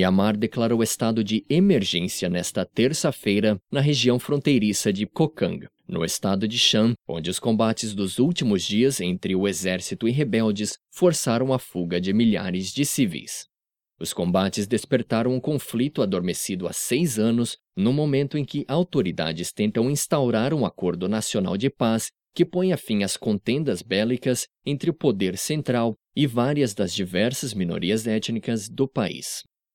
Mianmar declarou estado de emergência nesta terça-feira na região fronteiriça de Kokang, no estado de Shan, onde os combates dos últimos dias entre o exército e rebeldes forçaram a fuga de milhares de civis. Os combates despertaram um conflito adormecido há seis anos, no momento em que autoridades tentam instaurar um acordo nacional de paz que ponha fim às contendas bélicas entre o poder central e várias das diversas minorias étnicas do país.